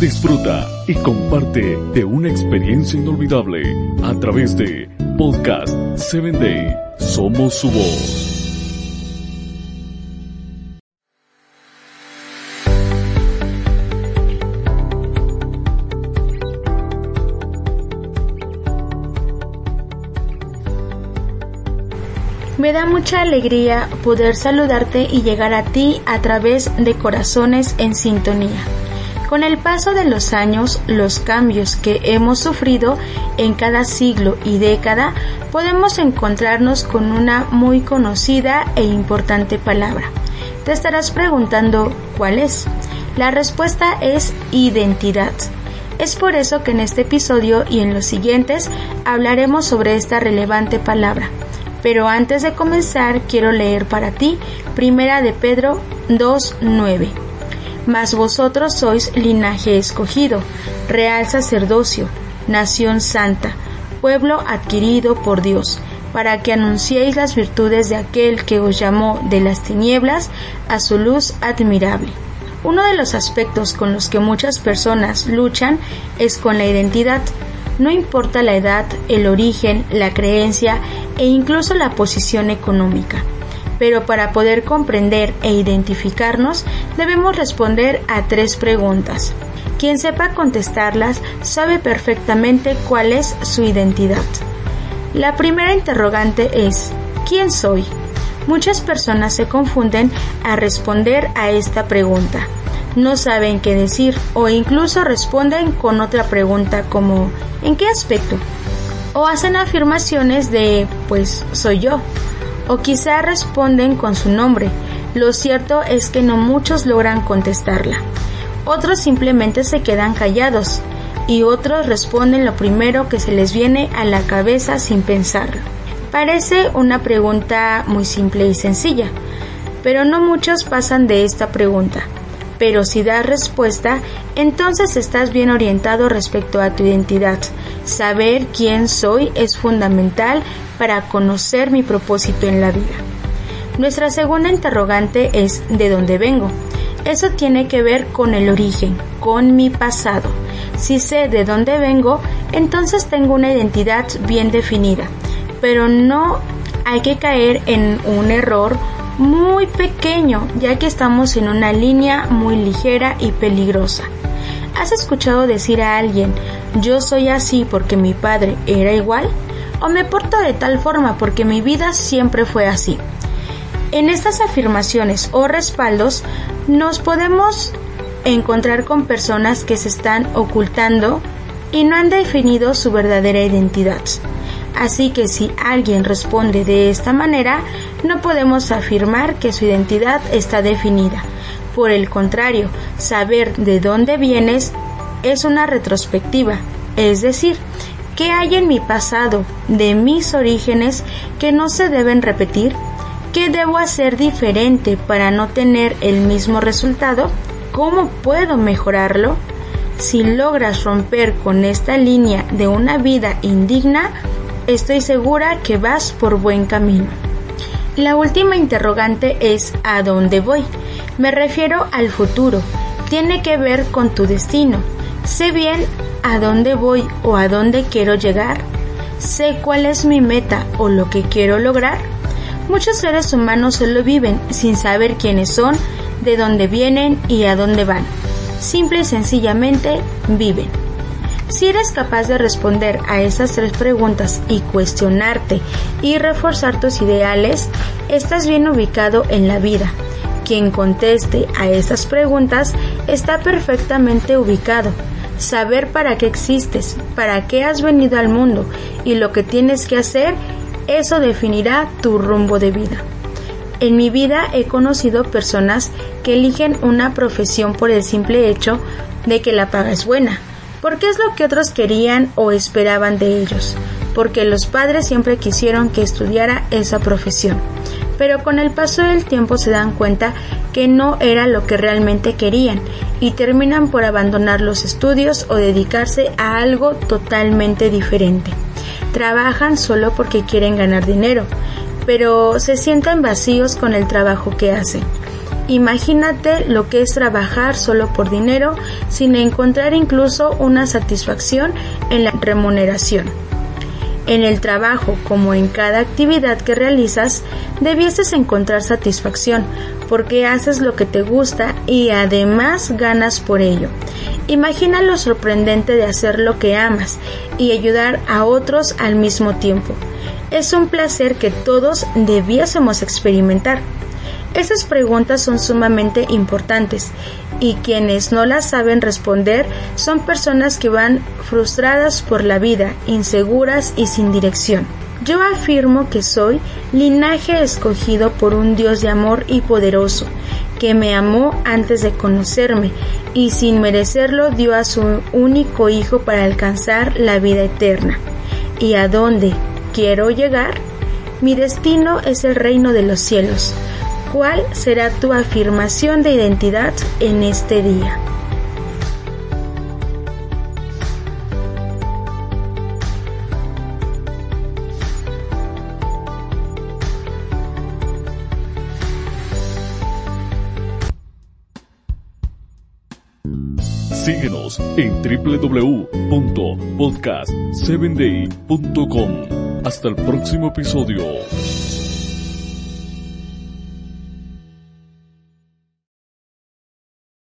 Disfruta y comparte de una experiencia inolvidable a través de Podcast 7 Day. Somos su voz. Me da mucha alegría poder saludarte y llegar a ti a través de corazones en sintonía. Con el paso de los años, los cambios que hemos sufrido en cada siglo y década, podemos encontrarnos con una muy conocida e importante palabra. Te estarás preguntando ¿cuál es? La respuesta es identidad. Es por eso que en este episodio y en los siguientes hablaremos sobre esta relevante palabra. Pero antes de comenzar quiero leer para ti Primera de Pedro 2.9. Mas vosotros sois linaje escogido, real sacerdocio, nación santa, pueblo adquirido por Dios, para que anunciéis las virtudes de aquel que os llamó de las tinieblas a su luz admirable. Uno de los aspectos con los que muchas personas luchan es con la identidad. No importa la edad, el origen, la creencia e incluso la posición económica. Pero para poder comprender e identificarnos debemos responder a tres preguntas. Quien sepa contestarlas sabe perfectamente cuál es su identidad. La primera interrogante es ¿quién soy? Muchas personas se confunden a responder a esta pregunta no saben qué decir o incluso responden con otra pregunta como ¿en qué aspecto? O hacen afirmaciones de pues soy yo. O quizá responden con su nombre. Lo cierto es que no muchos logran contestarla. Otros simplemente se quedan callados y otros responden lo primero que se les viene a la cabeza sin pensarlo. Parece una pregunta muy simple y sencilla, pero no muchos pasan de esta pregunta pero si das respuesta, entonces estás bien orientado respecto a tu identidad. Saber quién soy es fundamental para conocer mi propósito en la vida. Nuestra segunda interrogante es ¿de dónde vengo? Eso tiene que ver con el origen, con mi pasado. Si sé de dónde vengo, entonces tengo una identidad bien definida, pero no hay que caer en un error muy pequeño, ya que estamos en una línea muy ligera y peligrosa. ¿Has escuchado decir a alguien, yo soy así porque mi padre era igual? ¿O me porto de tal forma porque mi vida siempre fue así? En estas afirmaciones o respaldos nos podemos encontrar con personas que se están ocultando y no han definido su verdadera identidad. Así que si alguien responde de esta manera, no podemos afirmar que su identidad está definida. Por el contrario, saber de dónde vienes es una retrospectiva, es decir, ¿qué hay en mi pasado, de mis orígenes, que no se deben repetir? ¿Qué debo hacer diferente para no tener el mismo resultado? ¿Cómo puedo mejorarlo? Si logras romper con esta línea de una vida indigna, estoy segura que vas por buen camino. La última interrogante es ¿a dónde voy? Me refiero al futuro. Tiene que ver con tu destino. Sé bien a dónde voy o a dónde quiero llegar. Sé cuál es mi meta o lo que quiero lograr. Muchos seres humanos solo viven sin saber quiénes son, de dónde vienen y a dónde van. Simple y sencillamente viven. Si eres capaz de responder a esas tres preguntas y cuestionarte y reforzar tus ideales, estás bien ubicado en la vida. Quien conteste a esas preguntas está perfectamente ubicado. Saber para qué existes, para qué has venido al mundo y lo que tienes que hacer, eso definirá tu rumbo de vida. En mi vida he conocido personas que eligen una profesión por el simple hecho de que la paga es buena porque es lo que otros querían o esperaban de ellos, porque los padres siempre quisieron que estudiara esa profesión. Pero con el paso del tiempo se dan cuenta que no era lo que realmente querían y terminan por abandonar los estudios o dedicarse a algo totalmente diferente. Trabajan solo porque quieren ganar dinero, pero se sienten vacíos con el trabajo que hacen. Imagínate lo que es trabajar solo por dinero sin encontrar incluso una satisfacción en la remuneración. En el trabajo, como en cada actividad que realizas, debieses encontrar satisfacción, porque haces lo que te gusta y además ganas por ello. Imagina lo sorprendente de hacer lo que amas y ayudar a otros al mismo tiempo. Es un placer que todos debiésemos experimentar. Esas preguntas son sumamente importantes y quienes no las saben responder son personas que van frustradas por la vida, inseguras y sin dirección. Yo afirmo que soy linaje escogido por un Dios de amor y poderoso, que me amó antes de conocerme y sin merecerlo dio a su único Hijo para alcanzar la vida eterna. ¿Y a dónde quiero llegar? Mi destino es el reino de los cielos ¿Cuál será tu afirmación de identidad en este día? Síguenos en www.podcast7day.com. Hasta el próximo episodio.